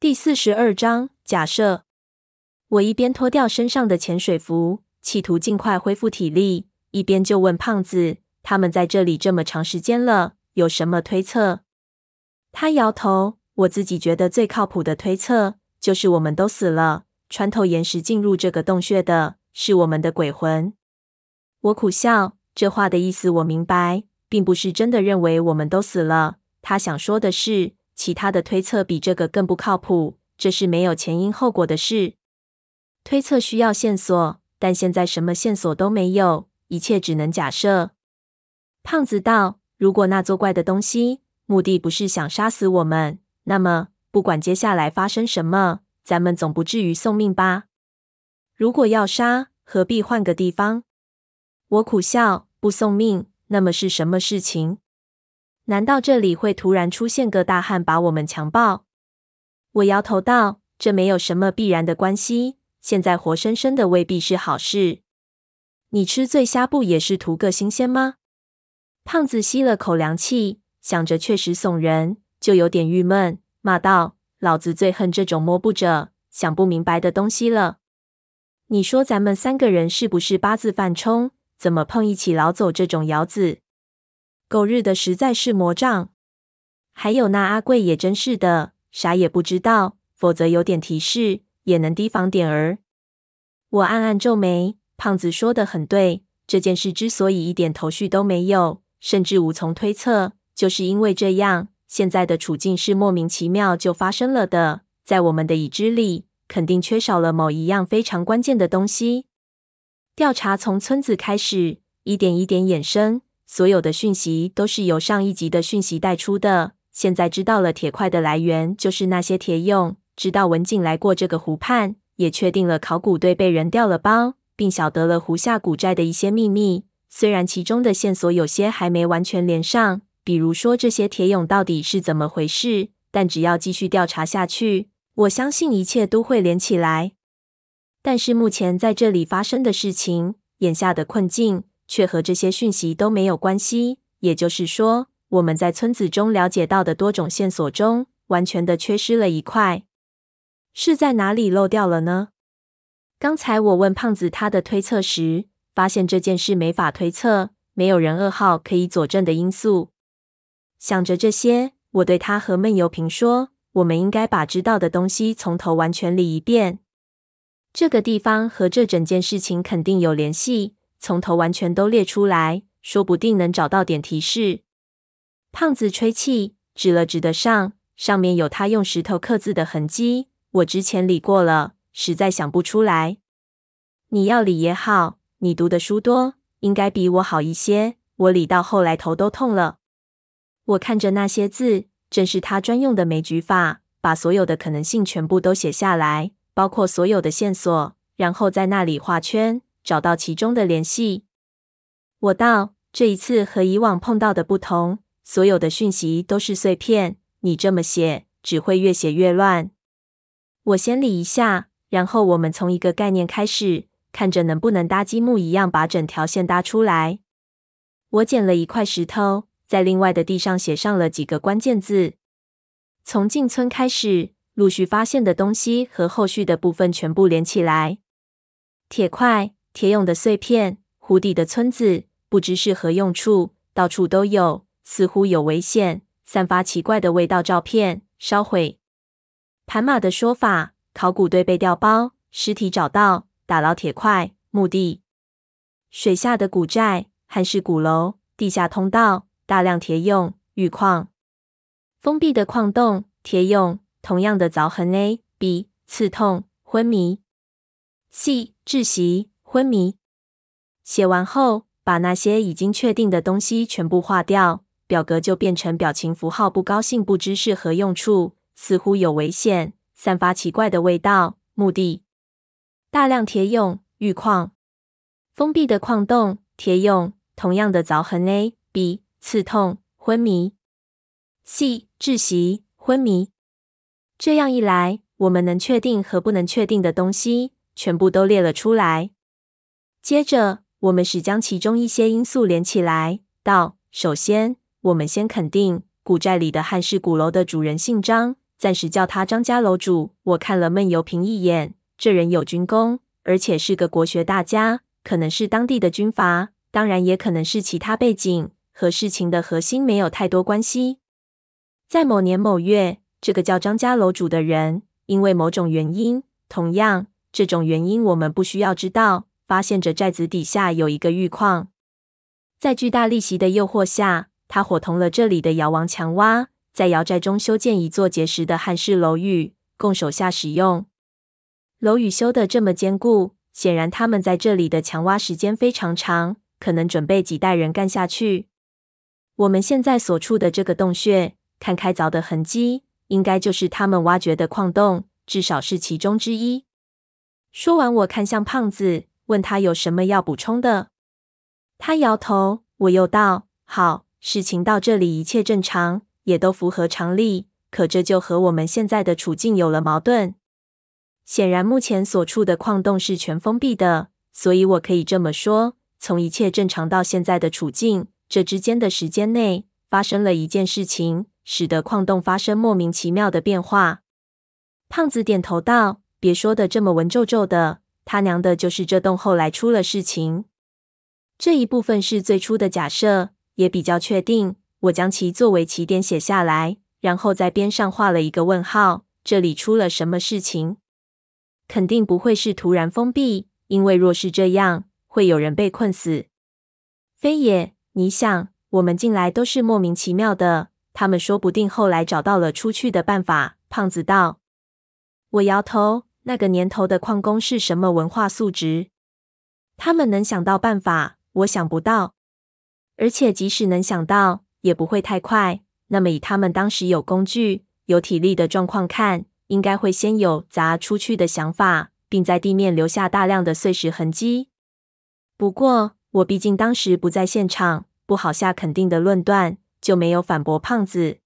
第四十二章假设。我一边脱掉身上的潜水服，企图尽快恢复体力，一边就问胖子：“他们在这里这么长时间了，有什么推测？”他摇头：“我自己觉得最靠谱的推测就是我们都死了，穿透岩石进入这个洞穴的是我们的鬼魂。”我苦笑，这话的意思我明白，并不是真的认为我们都死了。他想说的是，其他的推测比这个更不靠谱，这是没有前因后果的事。推测需要线索，但现在什么线索都没有，一切只能假设。胖子道：“如果那作怪的东西目的不是想杀死我们，那么不管接下来发生什么，咱们总不至于送命吧？如果要杀，何必换个地方？”我苦笑：“不送命，那么是什么事情？”难道这里会突然出现个大汉把我们强暴？我摇头道：“这没有什么必然的关系。现在活生生的未必是好事。你吃醉虾不也是图个新鲜吗？”胖子吸了口凉气，想着确实耸人，就有点郁闷，骂道：“老子最恨这种摸不着、想不明白的东西了。你说咱们三个人是不是八字犯冲？怎么碰一起老走这种窑子？”狗日的，实在是魔障！还有那阿贵也真是的，啥也不知道，否则有点提示也能提防点儿。我暗暗皱眉，胖子说的很对，这件事之所以一点头绪都没有，甚至无从推测，就是因为这样。现在的处境是莫名其妙就发生了的，在我们的已知里，肯定缺少了某一样非常关键的东西。调查从村子开始，一点一点衍生。所有的讯息都是由上一集的讯息带出的。现在知道了铁块的来源就是那些铁俑，知道文景来过这个湖畔，也确定了考古队被人调了包，并晓得了湖下古寨的一些秘密。虽然其中的线索有些还没完全连上，比如说这些铁俑到底是怎么回事，但只要继续调查下去，我相信一切都会连起来。但是目前在这里发生的事情，眼下的困境。却和这些讯息都没有关系，也就是说，我们在村子中了解到的多种线索中，完全的缺失了一块。是在哪里漏掉了呢？刚才我问胖子他的推测时，发现这件事没法推测，没有人二号可以佐证的因素。想着这些，我对他和闷油瓶说：“我们应该把知道的东西从头完全理一遍。这个地方和这整件事情肯定有联系。”从头完全都列出来，说不定能找到点提示。胖子吹气，指了指的上，上面有他用石头刻字的痕迹。我之前理过了，实在想不出来。你要理也好，你读的书多，应该比我好一些。我理到后来头都痛了。我看着那些字，正是他专用的枚举法，把所有的可能性全部都写下来，包括所有的线索，然后在那里画圈。找到其中的联系。我道：“这一次和以往碰到的不同，所有的讯息都是碎片。你这么写，只会越写越乱。我先理一下，然后我们从一个概念开始，看着能不能搭积木一样把整条线搭出来。”我捡了一块石头，在另外的地上写上了几个关键字。从进村开始，陆续发现的东西和后续的部分全部连起来。铁块。铁俑的碎片，湖底的村子，不知是何用处，到处都有，似乎有危险，散发奇怪的味道。照片烧毁。盘马的说法：考古队被调包，尸体找到，打捞铁块，墓地。水下的古寨，汉式鼓楼，地下通道，大量铁俑，玉矿。封闭的矿洞，铁俑，同样的凿痕。A、B，刺痛，昏迷。C，窒息。昏迷。写完后，把那些已经确定的东西全部划掉，表格就变成表情符号。不高兴，不知是何用处，似乎有危险，散发奇怪的味道。目的：大量铁俑、玉矿。封闭的矿洞，铁俑，同样的凿痕。A、B，刺痛，昏迷。C，窒息，昏迷。这样一来，我们能确定和不能确定的东西全部都列了出来。接着，我们是将其中一些因素连起来。道：首先，我们先肯定古寨里的汉式鼓楼的主人姓张，暂时叫他张家楼主。我看了闷油瓶一眼，这人有军功，而且是个国学大家，可能是当地的军阀，当然也可能是其他背景，和事情的核心没有太多关系。在某年某月，这个叫张家楼主的人，因为某种原因，同样这种原因我们不需要知道，发现这寨子底下有一个玉矿，在巨大利息的诱惑下，他伙同了这里的窑王强挖，在窑寨中修建一座结实的汉式楼宇，供手下使用。楼宇修得这么坚固，显然他们在这里的强挖时间非常长，可能准备几代人干下去。我们现在所处的这个洞穴，看开凿的痕迹，应该就是他们挖掘的矿洞，至少是其中之一。说完，我看向胖子，问他有什么要补充的。他摇头。我又道：“好，事情到这里一切正常，也都符合常理。可这就和我们现在的处境有了矛盾。显然，目前所处的矿洞是全封闭的，所以我可以这么说：从一切正常到现在的处境，这之间的时间内，发生了一件事情。”使得矿洞发生莫名其妙的变化。胖子点头道：“别说的这么文绉绉的，他娘的，就是这洞后来出了事情。这一部分是最初的假设，也比较确定。我将其作为起点写下来，然后在边上画了一个问号。这里出了什么事情？肯定不会是突然封闭，因为若是这样，会有人被困死。非也，你想，我们进来都是莫名其妙的。”他们说不定后来找到了出去的办法。胖子道：“我摇头。那个年头的矿工是什么文化素质？他们能想到办法，我想不到。而且即使能想到，也不会太快。那么以他们当时有工具、有体力的状况看，应该会先有砸出去的想法，并在地面留下大量的碎石痕迹。不过我毕竟当时不在现场，不好下肯定的论断。”就没有反驳胖子。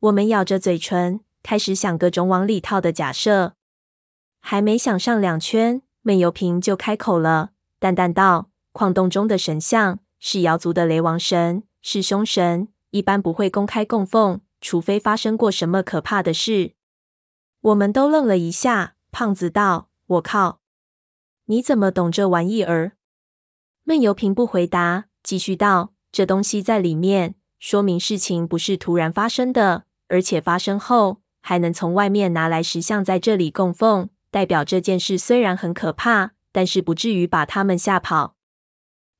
我们咬着嘴唇，开始想各种往里套的假设。还没想上两圈，闷油瓶就开口了，淡淡道：“矿洞中的神像是瑶族的雷王神，是凶神，一般不会公开供奉，除非发生过什么可怕的事。”我们都愣了一下。胖子道：“我靠，你怎么懂这玩意儿？”闷油瓶不回答，继续道：“这东西在里面。”说明事情不是突然发生的，而且发生后还能从外面拿来石像在这里供奉，代表这件事虽然很可怕，但是不至于把他们吓跑。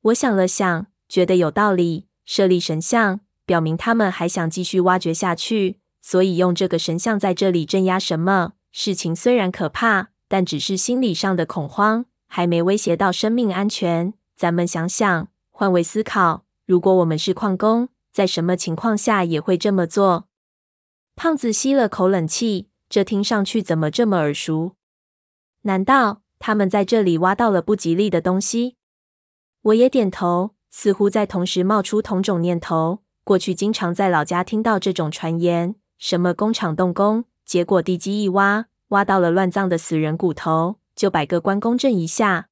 我想了想，觉得有道理。设立神像，表明他们还想继续挖掘下去，所以用这个神像在这里镇压什么？事情虽然可怕，但只是心理上的恐慌，还没威胁到生命安全。咱们想想，换位思考，如果我们是矿工。在什么情况下也会这么做？胖子吸了口冷气，这听上去怎么这么耳熟？难道他们在这里挖到了不吉利的东西？我也点头，似乎在同时冒出同种念头。过去经常在老家听到这种传言：什么工厂动工，结果地基一挖，挖到了乱葬的死人骨头，就摆个关公震一下。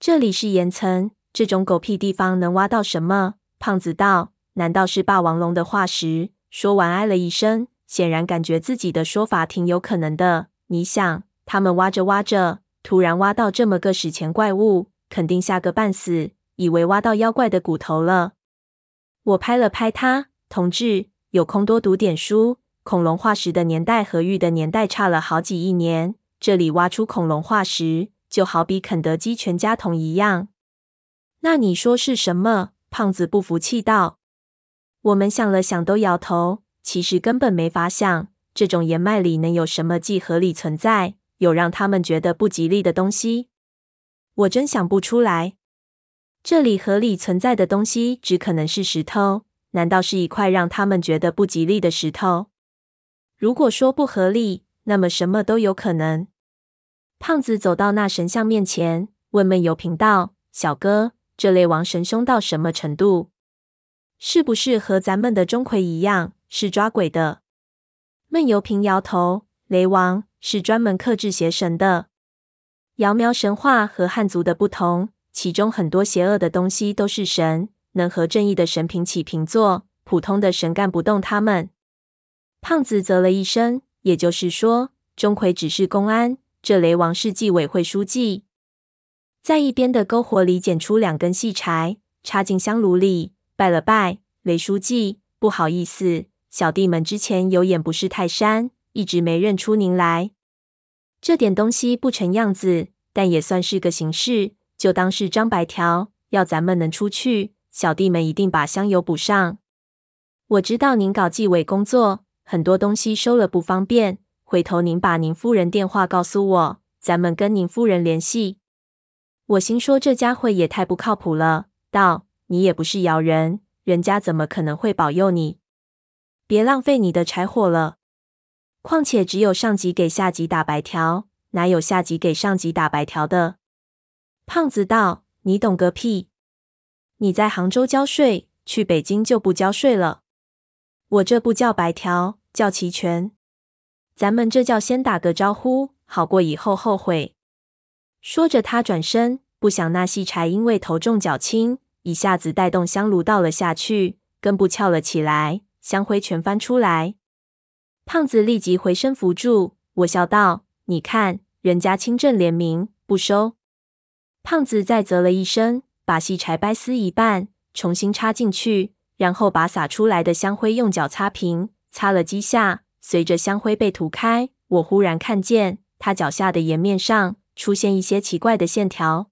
这里是岩层，这种狗屁地方能挖到什么？胖子道。难道是霸王龙的化石？说完，唉了一声，显然感觉自己的说法挺有可能的。你想，他们挖着挖着，突然挖到这么个史前怪物，肯定吓个半死，以为挖到妖怪的骨头了。我拍了拍他，同志，有空多读点书。恐龙化石的年代和玉的年代差了好几亿年，这里挖出恐龙化石，就好比肯德基全家桶一样。那你说是什么？胖子不服气道。我们想了想，都摇头。其实根本没法想，这种岩脉里能有什么既合理存在，有让他们觉得不吉利的东西。我真想不出来。这里合理存在的东西，只可能是石头。难道是一块让他们觉得不吉利的石头？如果说不合理，那么什么都有可能。胖子走到那神像面前，问闷油瓶道：“小哥，这类王神凶到什么程度？”是不是和咱们的钟馗一样，是抓鬼的？闷油瓶摇头，雷王是专门克制邪神的。瑶苗神话和汉族的不同，其中很多邪恶的东西都是神，能和正义的神平起平坐，普通的神干不动他们。胖子啧了一声，也就是说，钟馗只是公安，这雷王是纪委会书记。在一边的篝火里捡出两根细柴，插进香炉里，拜了拜。雷书记，不好意思，小弟们之前有眼不识泰山，一直没认出您来。这点东西不成样子，但也算是个形式，就当是张白条。要咱们能出去，小弟们一定把香油补上。我知道您搞纪委工作，很多东西收了不方便，回头您把您夫人电话告诉我，咱们跟您夫人联系。我心说这家伙也太不靠谱了，道：“你也不是姚人，人家怎么可能会保佑你？别浪费你的柴火了。况且只有上级给下级打白条，哪有下级给上级打白条的？”胖子道：“你懂个屁！你在杭州交税，去北京就不交税了。我这不叫白条，叫齐全。咱们这叫先打个招呼，好过以后后悔。”说着，他转身，不想那细柴因为头重脚轻，一下子带动香炉倒了下去，根部翘了起来，香灰全翻出来。胖子立即回身扶住。我笑道：“你看，人家清正廉明，不收。”胖子再啧了一声，把细柴掰撕一半，重新插进去，然后把洒出来的香灰用脚擦平，擦了几下，随着香灰被涂开，我忽然看见他脚下的岩面上。出现一些奇怪的线条。